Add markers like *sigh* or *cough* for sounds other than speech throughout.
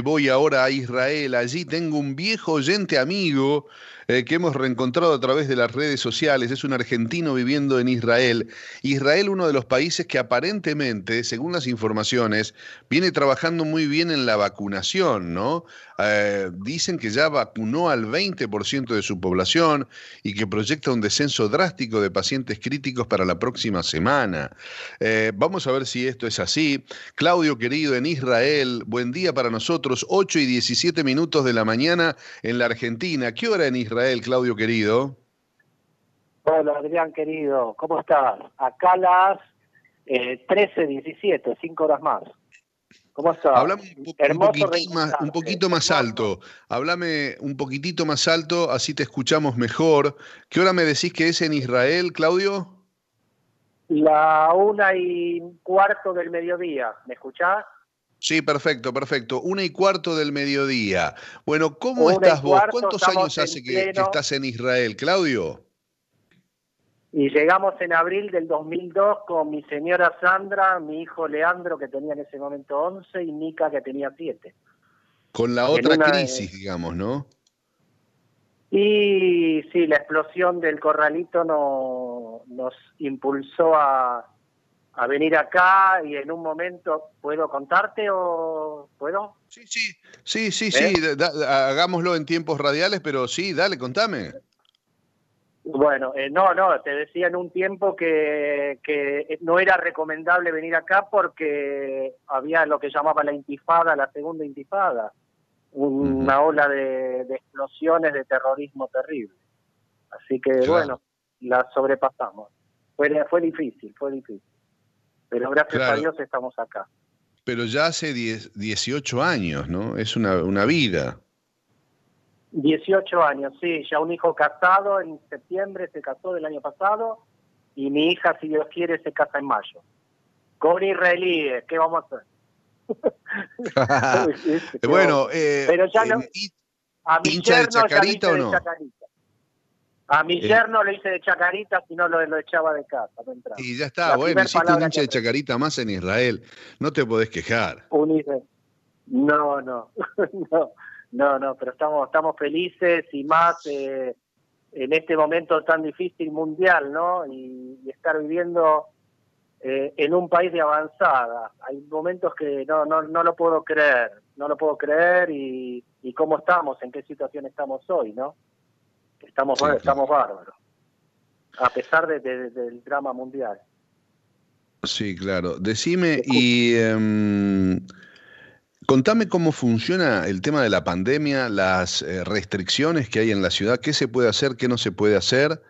voy ahora a Israel. Allí tengo un viejo oyente amigo eh, que hemos reencontrado a través de las redes sociales. Es un argentino viviendo en Israel. Israel, uno de los países que aparentemente, según las informaciones, viene trabajando muy bien en la vacunación, ¿no? Eh, dicen que ya vacunó al 20% de su población y que proyecta un descenso drástico de pacientes críticos para la próxima semana. Eh, vamos a ver si esto es así. Claudio, querido, en Israel, buen día para nosotros, 8 y 17 minutos de la mañana en la Argentina. ¿Qué hora en Israel, Claudio, querido? Hola, Adrián, querido, ¿cómo estás? Acá las eh, 13.17, 5 horas más. ¿Cómo estás? Hablame un, poquito más, alto. Háblame un poquitito más alto, así te escuchamos mejor. ¿Qué hora me decís que es en Israel, Claudio? La una y cuarto del mediodía. ¿Me escuchás? Sí, perfecto, perfecto. Una y cuarto del mediodía. Bueno, ¿cómo estás vos? ¿Cuántos años hace que, estás en Israel, Claudio? Y llegamos en abril del 2002 con mi señora Sandra, mi hijo Leandro, que tenía en ese momento 11, y Mica, que tenía 7. Con la otra crisis, digamos, ¿no? Y sí, la explosión del corralito no, nos impulsó a, a venir acá y en un momento, ¿puedo contarte o puedo? Sí, sí, sí, sí, sí, ¿Eh? hagámoslo en tiempos radiales, pero sí, dale, contame. Bueno, eh, no, no, te decía en un tiempo que, que no era recomendable venir acá porque había lo que llamaba la intifada, la segunda intifada, una ola de, explosiones de terrorismo terrible. Así que bueno, la sobrepasamos. Fue, fue difícil, fue difícil. Pero gracias a Dios estamos acá. Pero ya hace 18 años, ¿no? Es una, una vida. 18 años, sí, ya un hijo casado, en septiembre se casó del año pasado, y mi hija, si Dios quiere, se casa en mayo. Con israelíes, ¿qué vamos a hacer? *laughs* *laughs* bueno, eh, pero ya no, a mi yerno chacarita o no? A mi eh. yerno le hice de chacarita, si no lo, lo echaba de casa. y ya está, bueno, hiciste un hincha de chacarita más en Israel. No te podés quejar. Un no, no, *laughs* no. No, no, pero estamos, estamos felices y más eh, en este momento tan difícil mundial, ¿no? Y, estar viviendo eh, en un país de avanzada. Hay momentos que no, no, no lo puedo creer, no lo puedo creer y, y cómo estamos, en qué situación estamos hoy, ¿no? Estamos, estamos bárbaros, a pesar de, del drama mundial. Sí, claro. Decime, y... Em, Contame cómo funciona el tema de la pandemia, las eh, restricciones que hay en la ciudad, qué se puede hacer, qué no se puede hacer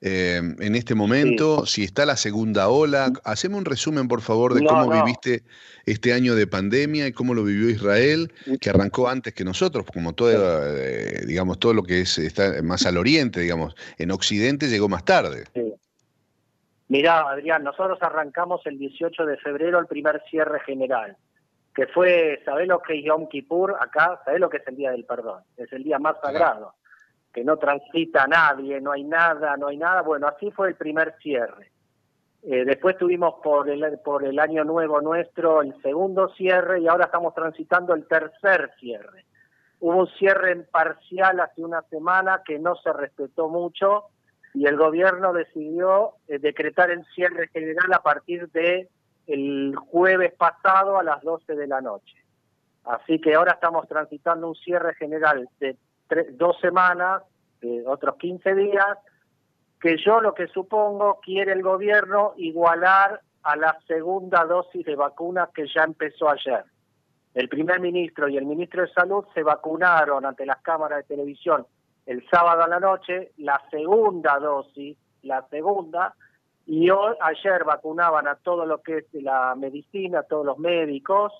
eh, en este momento, si está la segunda ola. Haceme un resumen, por favor, de cómo viviste este año de pandemia y cómo lo vivió Israel, que arrancó antes que nosotros, como todo, eh, digamos, todo lo que es, está más al oriente, digamos, en Occidente llegó más tarde. Mirá, Adrián, nosotros arrancamos el 18 de febrero el primer cierre general que fue, ¿sabés lo que es Yom Kippur acá? ¿Sabés lo que es el Día del Perdón? Es el día más sagrado, que no transita nadie, no hay nada, no hay nada. Bueno, así fue el primer cierre. Eh, después tuvimos por el, por el año nuevo nuestro el segundo cierre y ahora estamos transitando el tercer cierre. Hubo un cierre en parcial hace una semana que no se respetó mucho y el gobierno decidió eh, decretar el cierre general a partir de el jueves pasado a las 12 de la noche. Así que ahora estamos transitando un cierre general de dos semanas, de otros 15 días, que yo lo que supongo quiere el gobierno igualar a la segunda dosis de vacunas que ya empezó ayer. El primer ministro y el ministro de Salud se vacunaron ante las cámaras de televisión el sábado a la noche, la segunda dosis, la segunda, y hoy, ayer vacunaban a todo lo que es la medicina, a todos los médicos,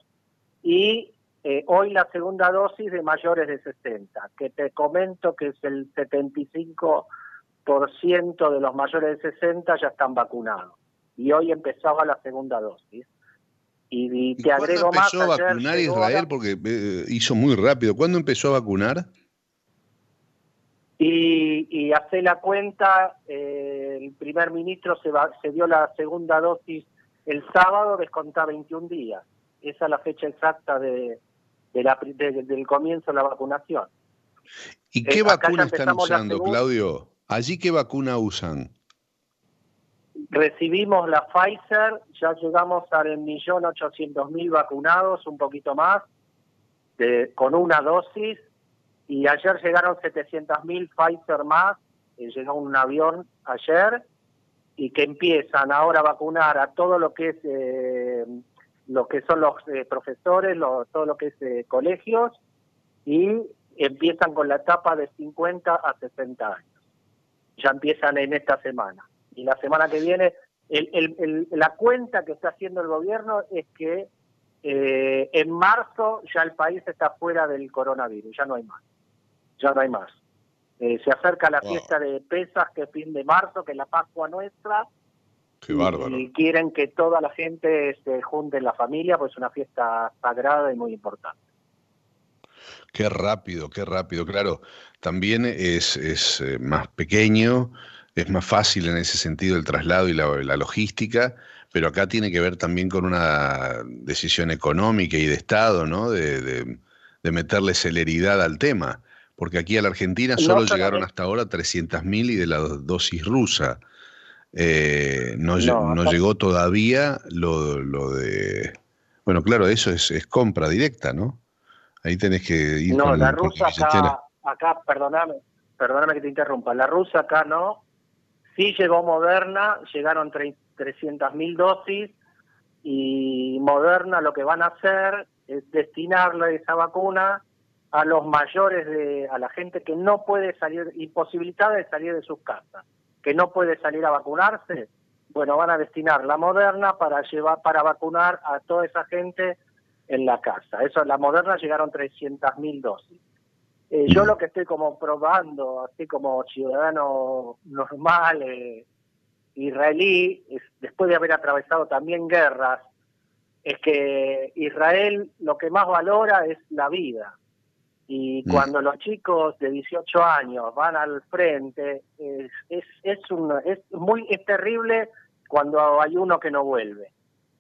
y eh, hoy la segunda dosis de mayores de 60, que te comento que es el 75% de los mayores de 60 ya están vacunados. Y hoy empezaba la segunda dosis. Y, te agrego más. empezó a vacunar Israel? Porque eh, hizo muy rápido. ¿Cuándo empezó a vacunar? Y, y hace la cuenta, eh, el primer ministro se, va, se dio la segunda dosis el sábado, desconta 21 días. Esa es la fecha exacta de, del comienzo de la vacunación. ¿Y qué vacuna están usando, Claudio? ¿Allí qué vacuna usan? Recibimos la Pfizer, ya llegamos al millón ochocientos mil vacunados, un poquito más, con una dosis, y ayer llegaron 700 mil Pfizer más, eh, llegó un avión ayer, y que empiezan ahora a vacunar a todo lo que es eh, lo que son los eh, profesores, todo lo que es colegios, y empiezan con la etapa de 50 a 60 años. Ya empiezan en esta semana. Y la semana que viene, la cuenta que está haciendo el gobierno es que eh, en marzo ya el país está fuera del coronavirus, ya no hay más. Ya no hay más. Eh, se acerca la fiesta de Pesas, que es fin de marzo, que es la Pascua nuestra. Qué bárbaro. Y quieren que toda la gente se junte en la familia, pues es una fiesta sagrada y muy importante. Qué rápido, qué rápido. Claro, también es, es eh, más pequeño, es más fácil en ese sentido el traslado y la, logística, pero acá tiene que ver también con una decisión económica y de Estado, ¿no? De, de, meterle celeridad al tema, porque aquí a la Argentina solo llegaron hasta ahora 300.000 y de la dosis rusa. Eh, no, no, llegó todavía lo, lo, de... Bueno, claro, eso es, es compra directa, ¿no? Ahí tenés que ir No, la rusa acá, acá, perdóname, perdóname que te interrumpa, la rusa acá no, sí llegó Moderna, llegaron 300.000 dosis y Moderna lo que van a hacer es destinarle esa vacuna a los mayores de, a la gente que no puede salir, imposibilitada de salir de sus casas, que no puede salir a vacunarse, bueno, van a destinar la Moderna para llevar, para vacunar a toda esa gente en la casa. Eso, la moderna llegaron 300.000 dosis. Eh, yo lo que estoy como probando, así como ciudadano normal, eh, israelí, es, después de haber atravesado también guerras, es que Israel lo que más valora es la vida. Y mm. cuando los chicos de 18 años van al frente, es, es, es, un, es muy es terrible cuando hay uno que no vuelve.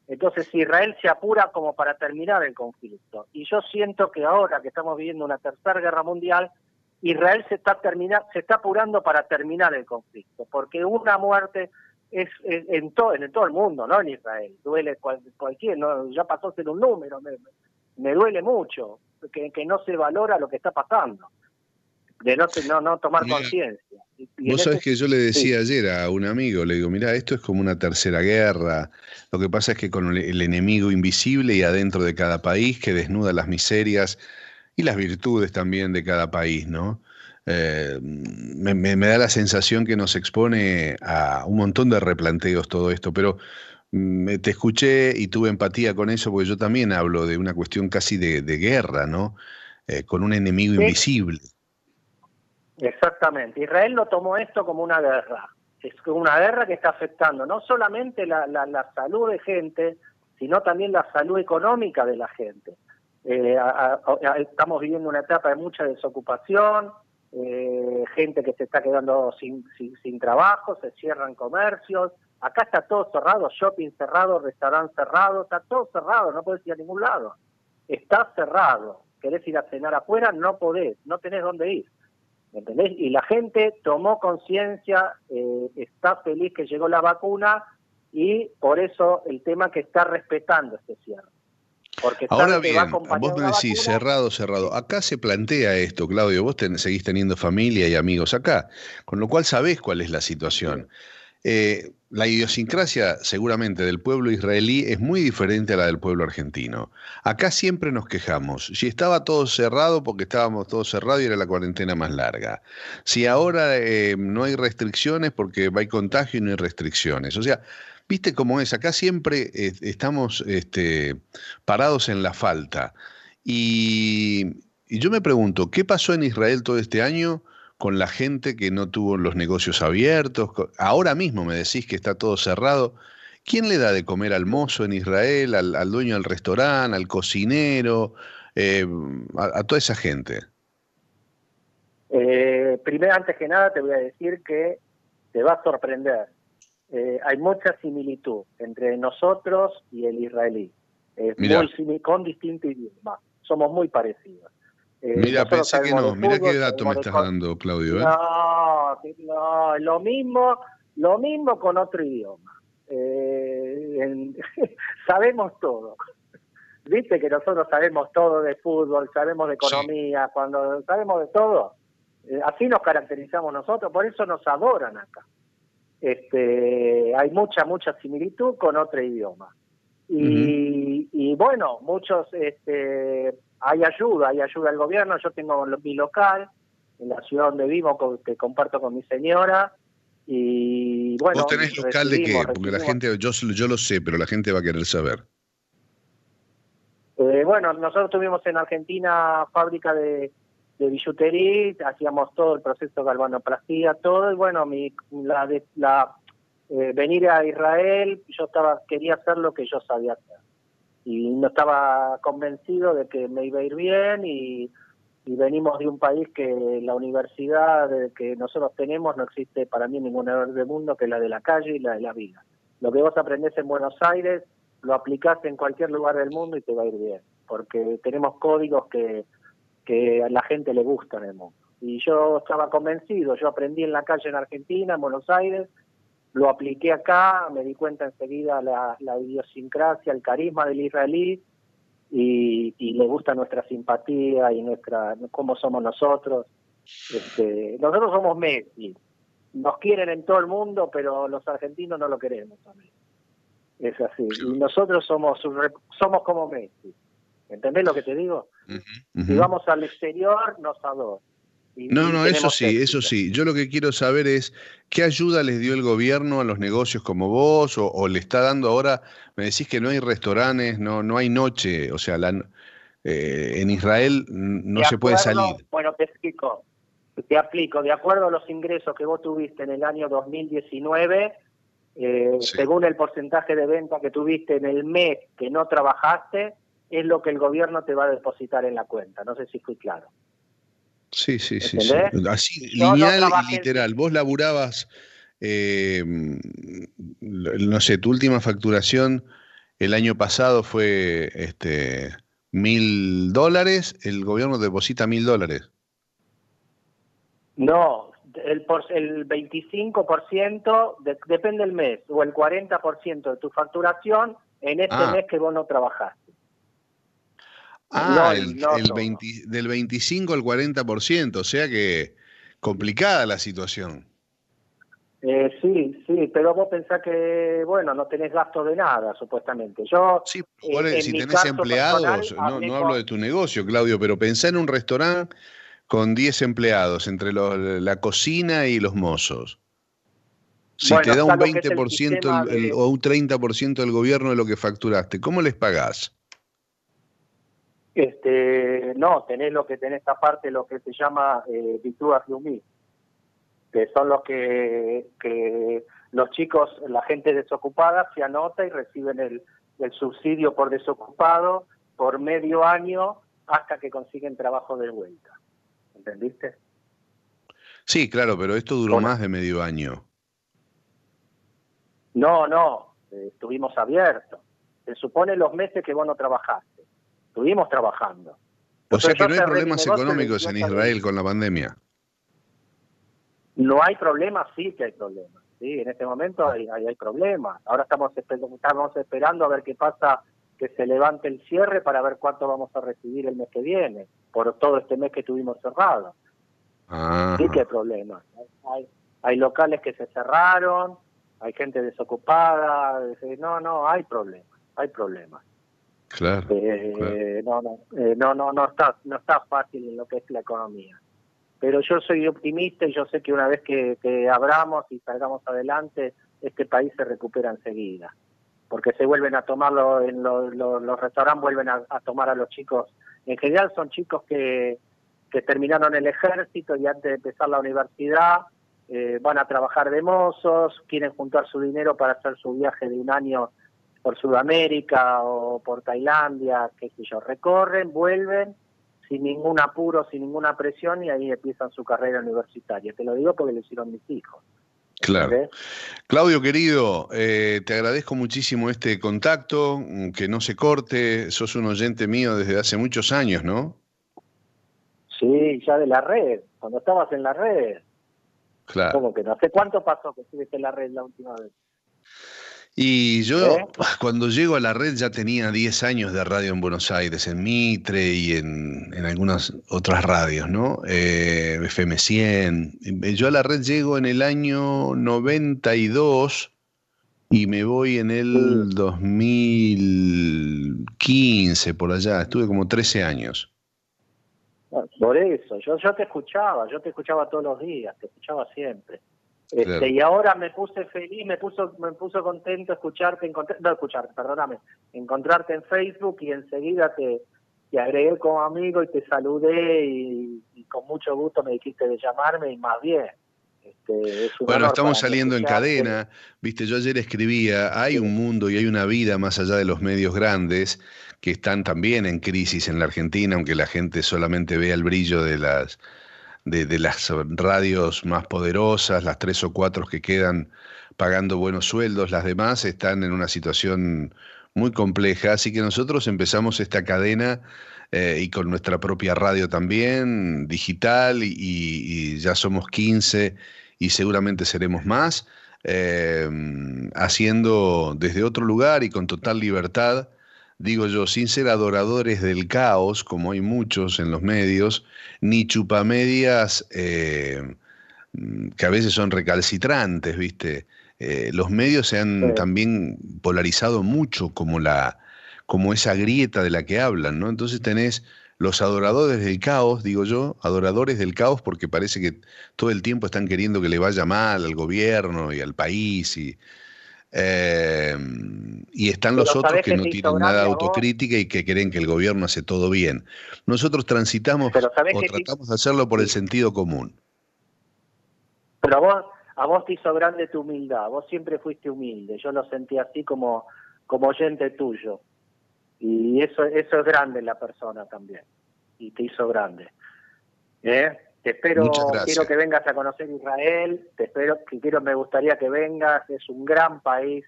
Entonces Israel se apura como para terminar el conflicto. Y yo siento que ahora que estamos viviendo una tercera guerra mundial, Israel se está, termina, se está apurando para terminar el conflicto, porque una muerte es, en, todo en todo el mundo, no en Israel. Duele cualquier, no, ya pasó a ser un número, me, me duele mucho que, que no se valora lo que está pasando de no, no, no tomar conciencia. Vos sabés que yo le decía ayer a un amigo, le digo, mira, esto es como una tercera guerra, lo que pasa es que con el enemigo invisible y adentro de cada país que desnuda las miserias y las virtudes también de cada país, ¿no? Eh, me, da la sensación que nos expone a un montón de replanteos todo esto, pero te escuché y tuve empatía con eso porque yo también hablo de una cuestión casi de, guerra, ¿no? Eh, con un enemigo invisible. Exactamente. Israel lo tomó esto como una guerra. Es una guerra que está afectando no solamente la, la, salud de gente, sino también la salud económica de la gente. Eh, estamos viviendo una etapa de mucha desocupación, eh, gente que se está quedando sin, sin, trabajo, se cierran comercios. Acá está todo cerrado, shopping cerrado, restaurante cerrado, está todo cerrado, no puedes ir a ningún lado. Está cerrado. Querés ir a cenar afuera, no podés, no tenés dónde ir. ¿entendés? Y la gente tomó conciencia, eh, está feliz que llegó la vacuna y por eso el tema que está respetando este cierre. Porque Ahora bien, vos me decís cerrado, cerrado. Acá se plantea esto, Claudio, vos seguís teniendo familia y amigos acá, con lo cual sabés cuál es la situación. Eh, la idiosincrasia seguramente del pueblo israelí es muy diferente a la del pueblo argentino. Acá siempre nos quejamos. Si estaba todo cerrado porque estábamos todos cerrados y era la cuarentena más larga. Si ahora eh, no hay restricciones porque hay contagio y no hay restricciones. O sea, viste cómo es. Acá siempre eh, estamos este, parados en la falta. y yo me pregunto, ¿qué pasó en Israel todo este año? Con la gente que no tuvo los negocios abiertos. Ahora mismo me decís que está todo cerrado. ¿Quién le da de comer al mozo en Israel, al, dueño del restaurante, al cocinero, eh, a, toda esa gente? Eh, primero, antes que nada, te voy a decir que te va a sorprender. Eh, hay mucha similitud entre nosotros y el israelí. muy con distinto idioma. somos muy parecidos. Eh, mira, pensé que no, mira qué dato me estás dando, Claudio. ¿eh? No, no, lo mismo, lo mismo con otro idioma. Eh, *laughs* sabemos todo. Viste que nosotros sabemos todo de fútbol, sabemos de economía, cuando sabemos de todo, así nos caracterizamos nosotros, por eso nos adoran acá. Este, hay mucha, mucha similitud con otro idioma. Y, y bueno, muchos este, hay ayuda, hay ayuda del gobierno. Yo tengo mi local en la ciudad donde vivo, que comparto con mi señora. Y bueno. ¿Vos tenés local de qué? Porque la gente, yo, yo lo sé, pero la gente va a querer saber. Eh, bueno, nosotros tuvimos en Argentina fábrica de, de billutería, hacíamos todo el proceso de galvanoplastía, todo, y bueno, mi, la, la eh, venir a Israel, yo estaba quería hacer lo que yo sabía hacer y no estaba convencido de que me iba a ir bien y, venimos de un país que la universidad que nosotros tenemos no existe para mí ningún error del mundo que la de la calle y la de la vida. Lo que vos aprendés en Buenos Aires lo aplicás en cualquier lugar del mundo y te va a ir bien, porque tenemos códigos que, que a la gente le gustan en el mundo. Y yo estaba convencido, yo aprendí en la calle en Argentina, en Buenos Aires, lo apliqué acá, me di cuenta enseguida la, la idiosincrasia, el carisma del israelí y, y, le gusta nuestra simpatía y nuestra cómo somos nosotros. Este, nosotros somos Messi, nos quieren en todo el mundo, pero los argentinos no lo queremos también. Es así. Y nosotros somos somos como Messi. ¿Entendés lo que te digo? Si vamos al exterior, nos adoran no, no, eso sí, eso sí. Yo lo que quiero saber es qué ayuda les dio el gobierno a los negocios como vos o, le está dando ahora, me decís que no hay restaurantes, no, no hay noche, o sea, la, eh, en Israel no se puede salir. Bueno, te explico, te aplico, de acuerdo a los ingresos que vos tuviste en el año 2019, eh, según el porcentaje de venta que tuviste en el mes que no trabajaste, es lo que el gobierno te va a depositar en la cuenta. No sé si fui claro. Sí, sí, sí, Así, lineal y literal. Vos laburabas, eh, no sé, tu última facturación el año pasado fue este mil dólares, el gobierno deposita mil dólares. No, el, por, el 25% depende del mes, o el 40% de tu facturación en este ah. mes que vos no trabajaste. Ah, el, del 25 al 40%, o sea que complicada la situación. Eh, sí, sí, pero vos pensás que, bueno, no tenés gasto de nada, supuestamente. Yo, sí, eh, si tenés empleados, no, no hablo de tu negocio, Claudio, pero pensá en un restaurante con 10 empleados, entre la cocina y los mozos. Si te da un 20% o un 30% del gobierno de lo que facturaste, ¿cómo les pagás? Este, no, tenés lo que tenés aparte lo que se llama eh, Yumi, que son los que, que los chicos, la gente desocupada se anota y reciben el, el subsidio por desocupado por medio año hasta que consiguen trabajo de vuelta. ¿Entendiste? Sí, claro, pero esto duró más de medio año. No, no, eh, estuvimos abiertos. Se supone los meses que vos no trabajaste estuvimos trabajando. O sea que no hay problemas económicos en Israel con la pandemia. No hay problemas, sí que hay problemas. Sí, en este momento hay, hay, problemas. Ahora estamos, estamos esperando a ver qué pasa, que se levante el cierre para ver cuánto vamos a recibir el mes que viene, por todo este mes que tuvimos cerrado. Sí que hay problemas. Hay, hay locales que se cerraron, hay gente desocupada. No, no, hay problemas, hay problemas. Eh, no, no, eh, no, no, no está, no está fácil en lo que es la economía. Pero yo soy optimista y yo sé que una vez que, abramos y salgamos adelante, este país se recupera enseguida. Porque se vuelven a tomarlo, en los restaurantes vuelven a, tomar a los chicos. En general son chicos que, que terminaron el ejército y antes de empezar la universidad eh, van a trabajar de mozos, quieren juntar su dinero para hacer su viaje de un año por Sudamérica o por Tailandia, qué sé yo, recorren, vuelven sin ningún apuro, sin ninguna presión y ahí empiezan su carrera universitaria. Te lo digo porque lo hicieron mis hijos. Claro. Claudio, querido, eh, te agradezco muchísimo este contacto, que no se corte, sos un oyente mío desde hace muchos años, ¿no? Sí, ya de la red, cuando estabas en la red. Claro. ¿Cómo que no? ¿Hace cuánto pasó que estuviste en la red la última vez? Y yo ¿Eh? cuando llego a la red ya tenía 10 años de radio en Buenos Aires, en Mitre y en, algunas otras radios, ¿no? Eh, FM 100. Yo a la red llego en el año 92 y me voy en el 2015, por allá. Estuve como 13 años. Por eso, yo, yo te escuchaba, yo te escuchaba todos los días, te escuchaba siempre. Este, y ahora me puse feliz, me puso, me puso contento escucharte, no escucharte, perdóname, encontrarte en Facebook y enseguida te, te agregué como amigo y te saludé y, con mucho gusto me dijiste de llamarme y más bien. Este, bueno, estamos saliendo en cadena, viste, yo ayer escribía, hay un mundo y hay una vida más allá de los medios grandes que están también en crisis en la Argentina, aunque la gente solamente vea el brillo de las de, las radios más poderosas, las tres o cuatro que quedan pagando buenos sueldos, las demás están en una situación muy compleja, así que nosotros empezamos esta cadena eh, y con nuestra propia radio también, digital, y, ya somos 15 y seguramente seremos más, eh, haciendo desde otro lugar y con total libertad digo yo, sin ser adoradores del caos, como hay muchos en los medios, ni chupamedias eh, que a veces son recalcitrantes, ¿viste? Eh, los medios se han también polarizado mucho como, la, como esa grieta de la que hablan, ¿no? Entonces tenés los adoradores del caos, digo yo, adoradores del caos porque parece que todo el tiempo están queriendo que le vaya mal al gobierno y al país y Em, y están los otros que no tienen nada de autocrítica y que creen que el gobierno hace todo bien. Nosotros transitamos o tratamos de hacerlo por el sentido común. Pero a vos, a vos te hizo grande tu humildad, vos siempre fuiste humilde, yo lo sentí así como, como oyente tuyo. Y eso, eso es grande en la persona también, y te hizo grande. ¿Eh? Te espero, quiero que vengas a conocer Israel, te espero, que quiero, me gustaría que vengas, es un gran país,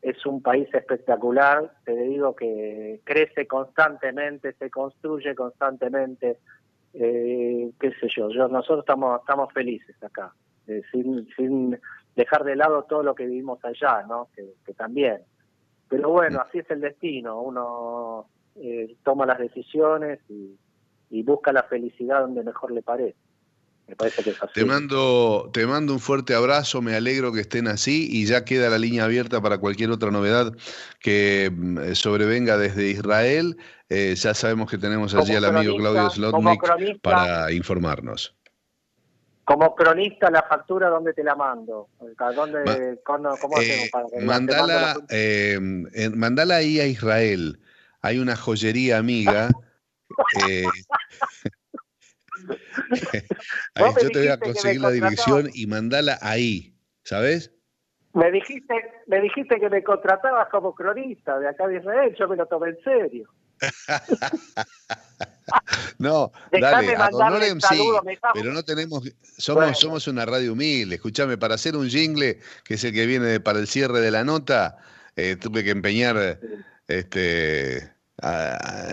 es un país espectacular, te digo que crece constantemente, se construye constantemente, eh, qué sé yo, yo nosotros estamos, estamos felices acá, eh, sin, sin dejar de lado todo lo que vivimos allá, ¿no? Que, también. Pero bueno, mm. así es el destino, uno eh, toma las decisiones y y busca la felicidad donde mejor le parece. Me parece que es así. Te mando, te mando un fuerte abrazo, me alegro que estén así y ya queda la línea abierta para cualquier otra novedad que mm, sobrevenga desde Israel. Eh, ya sabemos que tenemos allí al amigo Claudio Slotnik para informarnos. Como cronista, la factura, ¿dónde te la mando? ¿Dónde, ¿Cómo hacemos para mandala, eh, mandala ahí a Israel. Hay una joyería amiga eh, *laughs* yo te voy a conseguir la dirección y mandala ahí, ¿sabes? Me dijiste, me dijiste que me contratabas como cronista de acá de Israel, yo me lo tomé en serio. *laughs* no, dale, a sí, pero no tenemos, somos, somos una radio humilde, escúchame, para hacer un jingle, que es el que viene para el cierre de la nota, eh, tuve que empeñar este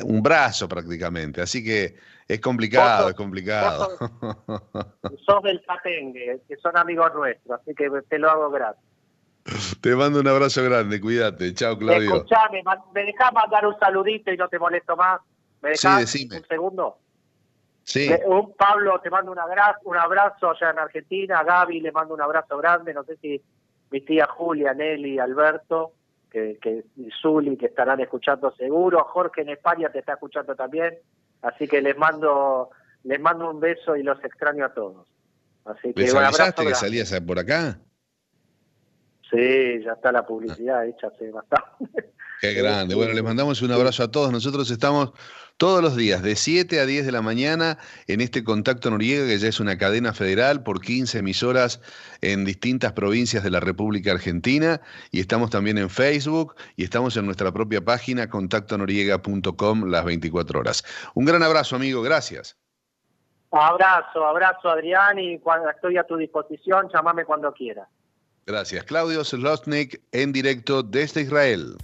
un brazo prácticamente. Así que es complicado, es complicado. *laughs* sos, del Patengue, que son amigos nuestros, así que te lo hago gratis. Te mando un abrazo grande, cuídate. Chao, Claudio. Escuchame, ¿me dejás mandar un saludito y no te molesto más? ¿Me dejás un segundo? Sí. Un Pablo, te mando un abrazo, un abrazo allá en Argentina. Gaby, le mando un abrazo grande. No sé si mi tía Julia, Nelly, Alberto que, que Zuli, que estarán escuchando seguro, Jorge en España te está escuchando también, así que les mando, les mando un beso y los extraño a todos. Así que ¿Les un abrazo que salías por acá? Sí, ya está la publicidad hecha hace bastante. Qué grande. Bueno, les mandamos un abrazo a todos. Nosotros estamos todos los días, de 7 a 10 de la mañana, en este Contacto Noriega, que ya es una cadena federal por 15 emisoras en distintas provincias de la República Argentina. Y estamos también en Facebook y estamos en nuestra propia página, contactonoriega.com, las 24 horas. Un gran abrazo, amigo. Gracias. Abrazo, abrazo, Adrián, y cuando estoy a tu disposición, llámame cuando quieras. Gracias. Claudio Slotnik en directo desde Israel.